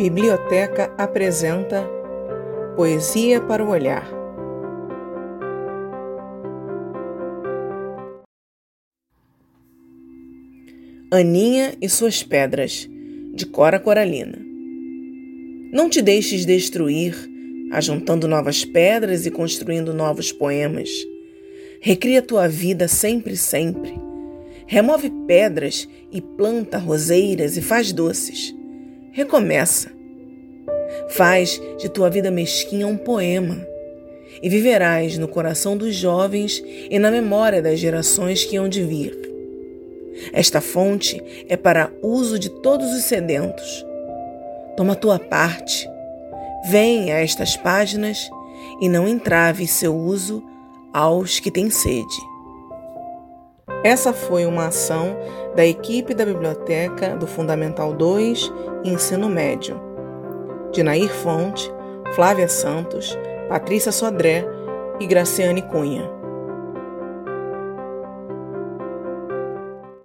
Biblioteca apresenta Poesia para o Olhar. Aninha e suas pedras, de Cora Coralina. Não te deixes destruir, ajuntando novas pedras e construindo novos poemas. Recria tua vida sempre, sempre. Remove pedras e planta roseiras e faz doces. Recomeça. Faz de tua vida mesquinha um poema e viverás no coração dos jovens e na memória das gerações que hão de vir. Esta fonte é para uso de todos os sedentos. Toma tua parte. Vem a estas páginas e não entrave seu uso aos que têm sede. Essa foi uma ação da equipe da biblioteca do Fundamental 2 Ensino Médio. De Nair Fonte, Flávia Santos, Patrícia Sodré e Graciane Cunha.